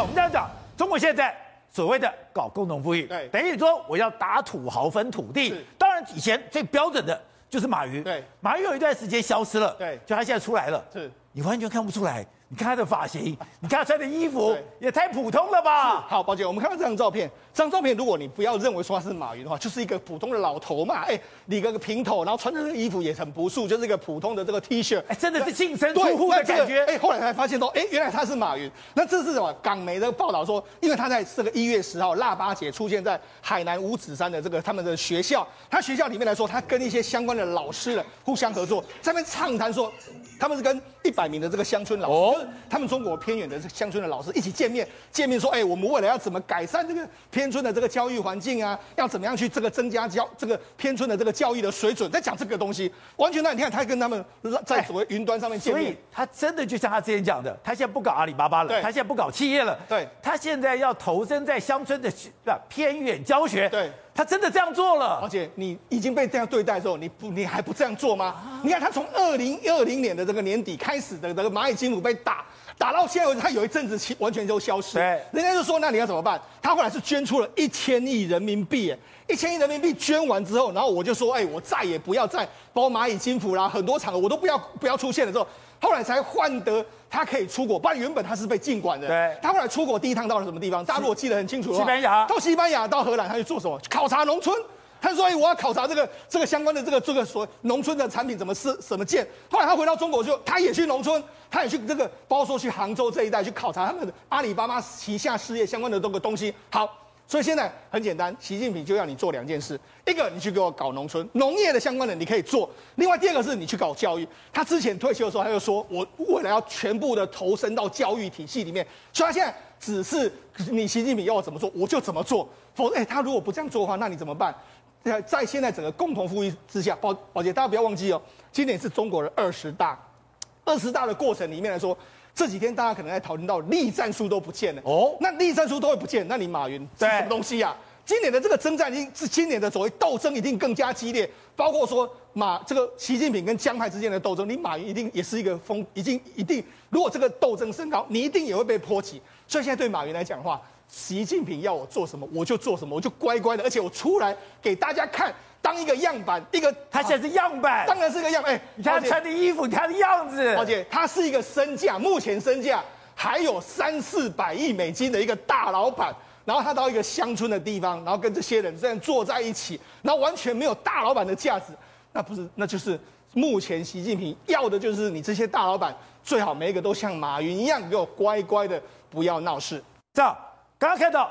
我们这样讲，中国现在所谓的搞共同富裕，对，等于说我要打土豪分土地。当然以前最标准的就是马云，对，马云有一段时间消失了，对，就他现在出来了，是，你完全看不出来。你看他的发型，你看他穿的衣服也太普通了吧？好，宝姐，我们看到这张照片，这张照片如果你不要认为说他是马云的话，就是一个普通的老头嘛，哎，理个个平头，然后穿的这个衣服也很朴素，就是一个普通的这个 T 恤，哎，真的是净身出户的感觉。哎，后来才发现说，哎，原来他是马云。那这是什么？港媒的报道说，因为他在这个一月十号腊八节出现在海南五指山的这个他们的学校，他学校里面来说，他跟一些相关的老师呢互相合作，在那边畅谈说，他们是跟一百名的这个乡村老师，哦、他们中国。偏远的乡村的老师一起见面，见面说：“哎，我们未来要怎么改善这个偏村的这个教育环境啊？要怎么样去这个增加教这个偏村的这个教育的水准？在讲这个东西，完全那你看他跟他们在所谓云端上面见面，所以他真的就像他之前讲的，他现在不搞阿里巴巴了，他现在不搞企业了，对，他现在要投身在乡村的偏远教学，对。”他真的这样做了，而且你已经被这样对待的时候，你不你还不这样做吗？你看他从二零二零年的这个年底开始的这个蚂蚁金服被打，打到现在为止，他有一阵子完全就消失。对，人家就说那你要怎么办？他后来是捐出了一千亿人民币，一千亿人民币捐完之后，然后我就说，哎，我再也不要再包蚂蚁金服啦，很多场合我都不要不要出现了之后。后来才换得他可以出国，不然原本他是被禁管的。对，他后来出国第一趟到了什么地方？大家如果记得很清楚的话，西班牙。到西班牙，到荷兰，他去做什么？考察农村。他说：“哎，我要考察这个这个相关的这个这个所农村的产品怎么是怎么建。”后来他回到中国就，他也去农村，他也去这个，包括说去杭州这一带去考察他们的阿里巴巴旗下事业相关的这个东西。好。所以现在很简单，习近平就要你做两件事：一个，你去给我搞农村农业的相关的，你可以做；另外第二个是你去搞教育。他之前退休的时候，他就说我未来要全部的投身到教育体系里面。所以他现在只是你习近平要我怎么做，我就怎么做。否则，哎，他如果不这样做的话，那你怎么办？在在现在整个共同富裕之下，宝宝姐，大家不要忘记哦，今年是中国的二十大，二十大的过程里面来说。这几天大家可能在讨论到栗战书都不见了哦，那栗战书都会不见，那你马云是什么东西呀、啊？今年的这个征战，一今年的所谓斗争一定更加激烈，包括说马这个习近平跟江派之间的斗争，你马云一定也是一个风，已经一定，如果这个斗争升高，你一定也会被波及。所以现在对马云来讲的话，习近平要我做什么，我就做什么，我就乖乖的，而且我出来给大家看。当一个样板，一个他现在是样板，当然是个样板。哎，你看他穿的衣服，你看他的样子。而且他是一个身价，目前身价还有三四百亿美金的一个大老板。然后他到一个乡村的地方，然后跟这些人这样坐在一起，然后完全没有大老板的价值。那不是，那就是目前习近平要的就是你这些大老板最好每一个都像马云一样，给我乖乖的不要闹事。这样，刚刚看到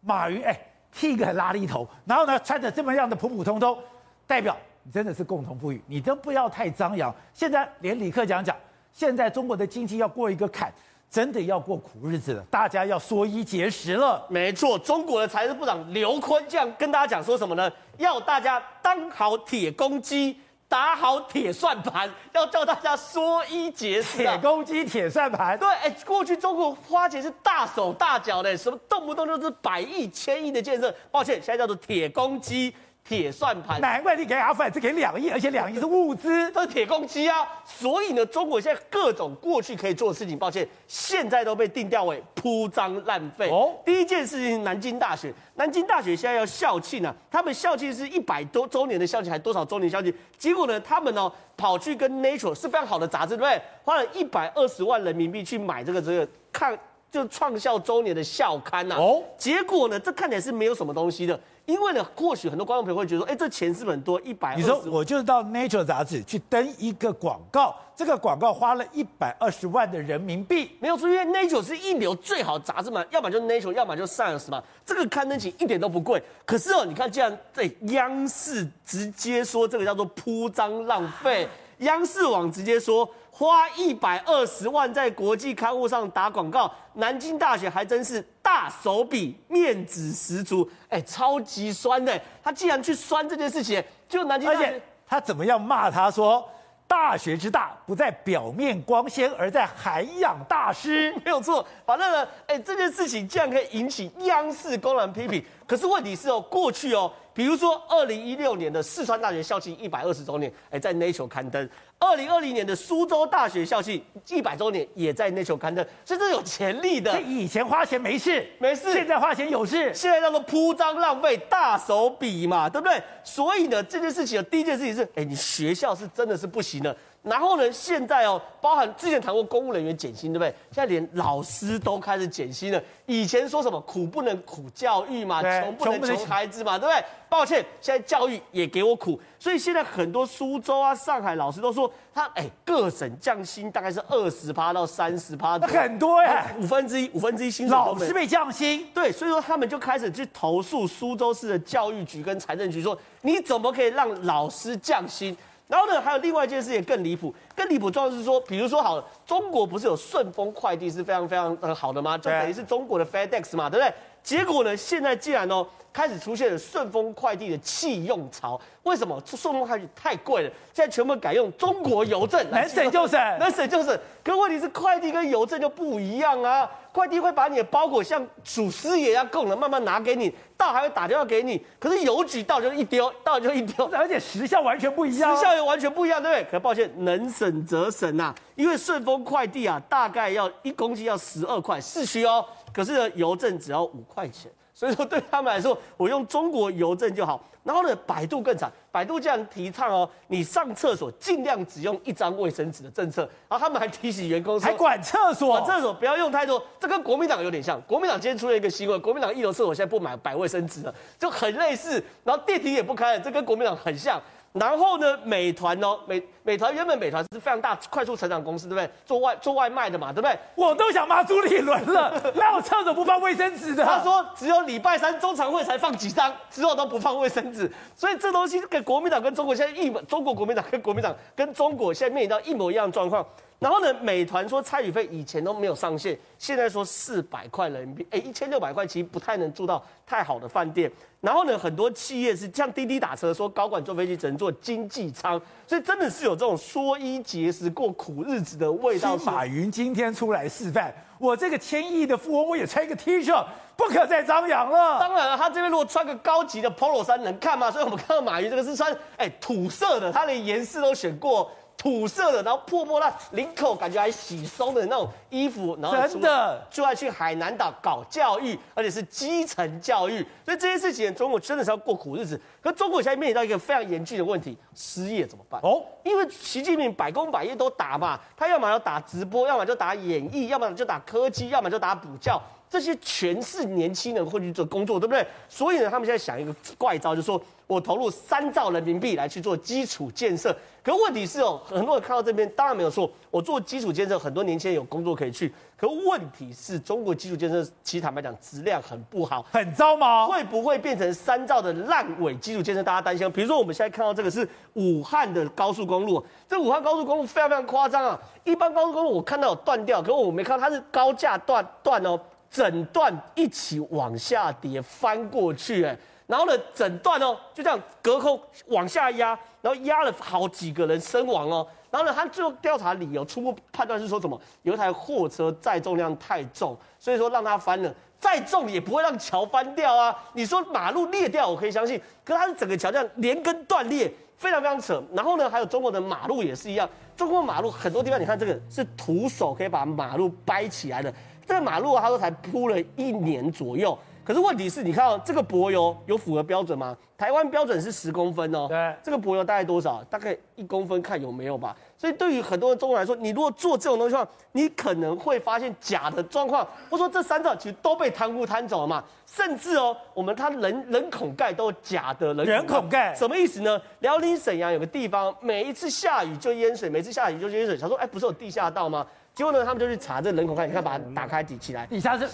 马云，哎。剃个拉力头，然后呢，穿着这么样的普普通通，代表真的是共同富裕，你都不要太张扬。现在连李克强讲，现在中国的经济要过一个坎，真的要过苦日子了，大家要缩衣节食了。没错，中国的财政部长刘昆这样跟大家讲说什么呢？要大家当好铁公鸡。打好铁算盘，要叫大家缩衣节食。铁公鸡、铁算盘，对，哎，过去中国花钱是大手大脚的，什么动不动就是百亿、千亿的建设。抱歉，现在叫做铁公鸡。铁算盘，难怪你给阿富汗只给两亿，而且两亿是物资，这是铁公鸡啊！所以呢，中国现在各种过去可以做的事情，抱歉，现在都被定调为铺张浪费。哦，第一件事情，南京大学，南京大学现在要校庆呢、啊，他们校庆是一百多周年的校庆，还多少周年校庆？结果呢，他们呢跑去跟 Nature 是非常好的杂志，对不对？花了一百二十万人民币去买这个这个看。就创校周年的校刊呐，哦，结果呢，这看起来是没有什么东西的，因为呢，或许很多观众朋友会觉得说，哎，这钱是不是很多？一百，你说我就是到 Nature 杂志去登一个广告，这个广告花了一百二十万的人民币，没有错，因为 Nature 是一流最好杂志嘛，要么就 Nature，要么就 Science 嘛，这个刊登起一点都不贵。可是哦，你看，既然在央视直接说这个叫做铺张浪费，央视网直接说。花一百二十万在国际刊物上打广告，南京大学还真是大手笔，面子十足，哎，超级酸的。他既然去酸这件事情，就南京大学，而且他怎么样骂他说，大学之大不在表面光鲜，而在涵养大师，没有错。反正呢，哎，这件事情竟然可以引起央视公然批评。可是问题是哦，过去哦，比如说二零一六年的四川大学校庆一百二十周年，哎，在 Nature 刊登；二零二零年的苏州大学校庆一百周年，也在 Nature 刊登，所以这是有潜力的。以前花钱没事，没事，现在花钱有事，现在叫做铺张浪费，大手笔嘛，对不对？所以呢，这件事情的第一件事情是，哎，你学校是真的是不行的。然后呢，现在哦，包含之前谈过公务人员减薪，对不对？现在连老师都开始减薪了。以前说什么苦不能苦教育嘛，穷不能穷孩子嘛，对不对？抱歉，现在教育也给我苦。所以现在很多苏州啊、上海老师都说，他哎，各省降薪大概是二十趴到三十趴，那很多呀，五分之一，五分之一薪水老师被降薪。对，所以说他们就开始去投诉苏州市的教育局跟财政局，说你怎么可以让老师降薪？然后呢，还有另外一件事情更离谱，更离谱状况是说，比如说好了，中国不是有顺丰快递是非常非常呃好的吗？就等于是中国的 FedEx 嘛，对不对？结果呢，现在既然哦开始出现了顺丰快递的弃用潮，为什么？顺丰快递太贵了，现在全部改用中国邮政，能省就省，能省就省。可问题是快递跟邮政就不一样啊。快递会把你的包裹像祖师爷一样供了，慢慢拿给你，到还会打电话给你。可是邮局到就一丢，到就一丢，而且时效完全不一样，时效也完全不一样，对不对？可抱歉，能省则神呐，因为顺丰快递啊，大概要一公斤要十二块，市区哦。可是呢，邮政只要五块钱，所以说对他们来说，我用中国邮政就好。然后呢，百度更惨，百度这样提倡哦，你上厕所尽量只用一张卫生纸的政策。然后他们还提醒员工说，还管厕所，厕所不要用太多。这跟国民党有点像。国民党今天出了一个新闻，国民党一楼厕所现在不买摆卫生纸了，就很类似。然后电梯也不开了，这跟国民党很像。然后呢，美团哦，美美团原本美团是非常大、快速成长公司，对不对？做外做外卖的嘛，对不对？我都想骂朱立伦了，那我厕所不放卫生纸的？他说只有礼拜三中常会才放几张，之后都不放卫生纸。所以这东西跟国民党跟中国现在一模，中国国民党跟国民党跟中国现在面临到一模一样的状况。然后呢，美团说差旅费以前都没有上限，现在说四百块人民币，哎，一千六百块其实不太能住到太好的饭店。然后呢，很多企业是像滴滴打车，说高管坐飞机只能坐经济舱，所以真的是有这种缩衣节食过苦日子的味道。马云今天出来示范，我这个千亿的富翁，我也穿一个 T 恤，不可再张扬了。当然了，他这边如果穿个高级的 Polo 衫能看吗？所以我们看到马云这个是穿哎土色的，他连颜色都选过。土色的，然后破破烂，领口感觉还洗松的那种衣服，然后真的就要去海南岛搞教育，而且是基层教育，所以这些事情中国真的是要过苦日子。可中国现在面临到一个非常严峻的问题，失业怎么办？哦，因为习近平百工百业都打嘛，他要么要打直播，要么就打演艺，要么就打科技，要么就打补教。这些全是年轻人会去做工作，对不对？所以呢，他们现在想一个怪招，就是说我投入三兆人民币来去做基础建设。可问题是哦，很多人看到这边当然没有错，我做基础建设，很多年轻人有工作可以去。可问题是中国基础建设，其实坦白讲质量很不好，很糟吗？会不会变成三兆的烂尾基础建设？大家担心？比如说我们现在看到这个是武汉的高速公路，这武汉高速公路非常非常夸张啊！一般高速公路我看到有断掉，可是我没看到它是高架断断哦。整段一起往下跌，翻过去，哎，然后呢，整段哦就这样隔空往下压，然后压了好几个人身亡哦。然后呢，他最后调查理由，初步判断是说什么？有一台货车载重量太重，所以说让它翻了。再重也不会让桥翻掉啊。你说马路裂掉，我可以相信，可是它是整个桥这样连根断裂，非常非常扯。然后呢，还有中国的马路也是一样，中国马路很多地方，你看这个是徒手可以把马路掰起来的。这个马路啊，他说才铺了一年左右，可是问题是你看哦，这个柏油有符合标准吗？台湾标准是十公分哦，对，这个柏油大概多少？大概一公分，看有没有吧。所以对于很多的中国人来说，你如果做这种东西的话，你可能会发现假的状况，或者说这三兆其实都被贪污贪走了嘛。甚至哦，我们它人人孔盖都假的人人孔盖，什么意思呢？辽宁沈阳有个地方，每一次下雨就淹水，每次下雨就淹水。他说，哎，不是有地下道吗？结果呢，他们就去查这人孔盖，你看把它打开底起来，底下是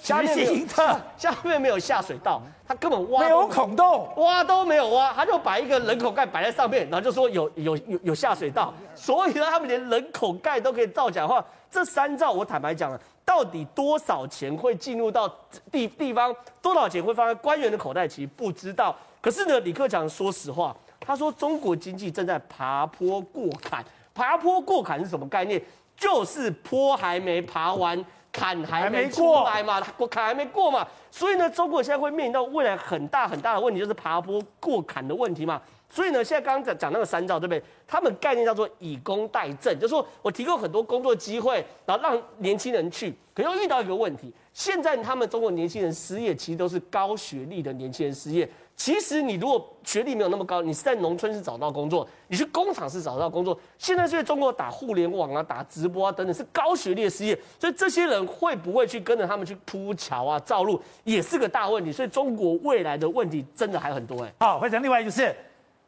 下面没有下，面没有下水道，他根本挖没有孔洞，挖都没有挖，他就把一个人孔盖摆在上面，然后就说有有有有下水道，所以呢，他们连人孔盖都可以造假的话，这三兆我坦白讲了，到底多少钱会进入到地地方，多少钱会放在官员的口袋，其实不知道。可是呢，李克强说实话，他说中国经济正在爬坡过坎，爬坡过坎是什么概念？就是坡还没爬完，坎还没过来嘛，过坎还没过嘛，所以呢，中国现在会面临到未来很大很大的问题，就是爬坡过坎的问题嘛。所以呢，现在刚刚讲讲那个三兆，对不对？他们概念叫做以工代政，就是说我提供很多工作机会，然后让年轻人去，可又遇到一个问题，现在他们中国年轻人失业，其实都是高学历的年轻人失业。其实你如果学历没有那么高，你是在农村是找到工作，你去工厂是找到工作。现在是中国打互联网啊、打直播啊等等，是高学历的失业，所以这些人会不会去跟着他们去铺桥啊、造路，也是个大问题。所以中国未来的问题真的还很多哎。好，回成另外就是，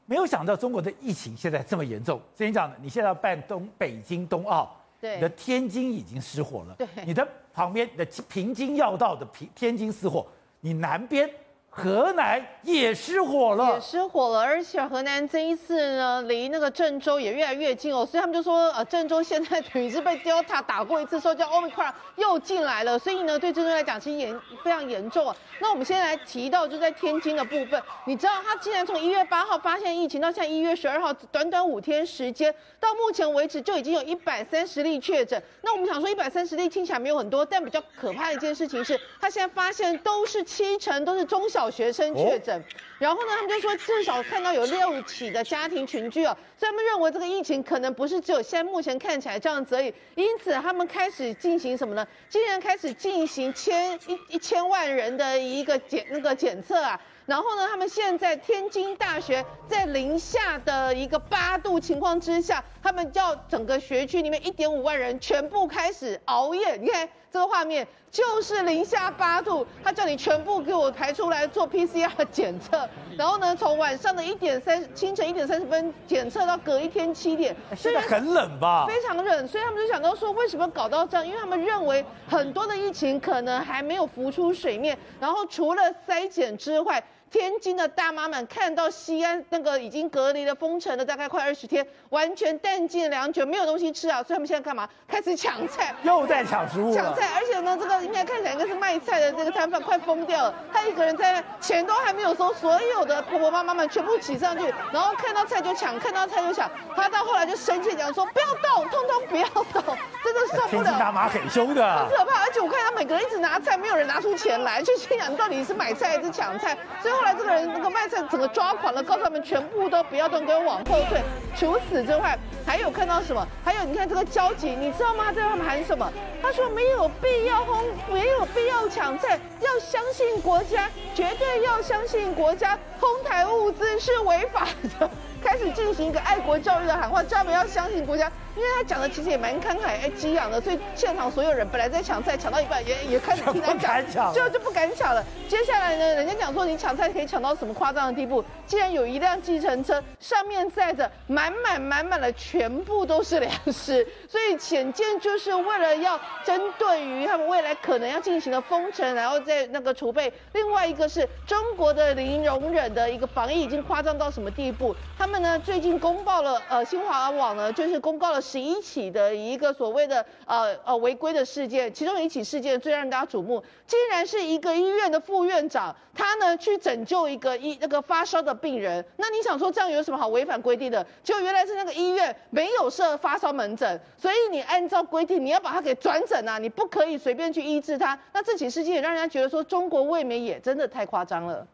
没有想到中国的疫情现在这么严重。之前讲的，你现在要办东北京冬奥，对，你的天津已经失火了，对，你的旁边的平津要道的平天津失火，你南边。河南也失火了，也失火了，而且河南这一次呢，离那个郑州也越来越近哦，所以他们就说，呃，郑州现在等于是被 Delta 打过一次，说叫 Omicron 又进来了，所以呢，对郑州来讲其实严非常严重啊。那我们现在来提到就在天津的部分，你知道他竟然从一月八号发现疫情到现在一月十二号，短短五天时间，到目前为止就已经有一百三十例确诊。那我们想说一百三十例听起来没有很多，但比较可怕的一件事情是，他现在发现都是七成都是中小。学生确诊，然后呢，他们就说至少看到有六起的家庭群聚哦，所以他们认为这个疫情可能不是只有现在目前看起来这样子而已，因此他们开始进行什么呢？竟然开始进行千一一千万人的一个检那个检测啊，然后呢，他们现在天津大学在零下的一个八度情况之下，他们叫整个学区里面一点五万人全部开始熬夜，你看。这个画面就是零下八度，他叫你全部给我排出来做 PCR 检测，然后呢，从晚上的一点三，清晨一点三十分检测到隔一天七点，现在很冷吧？非常冷，所以他们就想到说，为什么搞到这样？因为他们认为很多的疫情可能还没有浮出水面，然后除了筛检之外。天津的大妈们看到西安那个已经隔离了、封城了大概快二十天，完全弹尽粮绝，没有东西吃啊！所以他们现在干嘛？开始抢菜，又在抢食物。抢菜，而且呢，这个应该看起来应该是卖菜的这个摊贩快疯掉了。他一个人在钱都还没有收，所有的婆婆妈妈们全部挤上去，然后看到菜就抢，看到菜就抢。他到后来就生气讲说：“不要动，通通不要动，真的受不了。”天津大妈很凶的，很可怕。而且我看他每个人一直拿菜，没有人拿出钱来，就心想到底是买菜还是抢菜。所以后来这个人那个卖菜整个抓狂了，告诉他们全部都不要动，给我往后退。除此之外，还有看到什么？还有你看这个交警，你知道吗？在他们喊什么？他说没有必要哄，没有必要抢菜，要相信国家，绝对要相信国家，哄抬物资是违法的。开始进行一个爱国教育的喊话，叫他们要相信国家。因为他讲的其实也蛮慷慨哎激昂的，所以现场所有人本来在抢菜，抢到一半也也开始听他讲，就 就不敢抢了。接下来呢，人家讲说你抢菜可以抢到什么夸张的地步？竟然有一辆计程车上面载着满满满满的全部都是粮食，所以显见就是为了要针对于他们未来可能要进行的封城，然后在那个储备。另外一个是中国的零容忍的一个防疫已经夸张到什么地步？他们呢最近公报了，呃，新华网呢就是公告了。十一起的一个所谓的呃呃违规的事件，其中一起事件最让大家瞩目，竟然是一个医院的副院长，他呢去拯救一个医那个发烧的病人。那你想说这样有什么好违反规定的？结果原来是那个医院没有设发烧门诊，所以你按照规定你要把他给转诊啊，你不可以随便去医治他。那这起事件也让人家觉得说中国卫冕也真的太夸张了。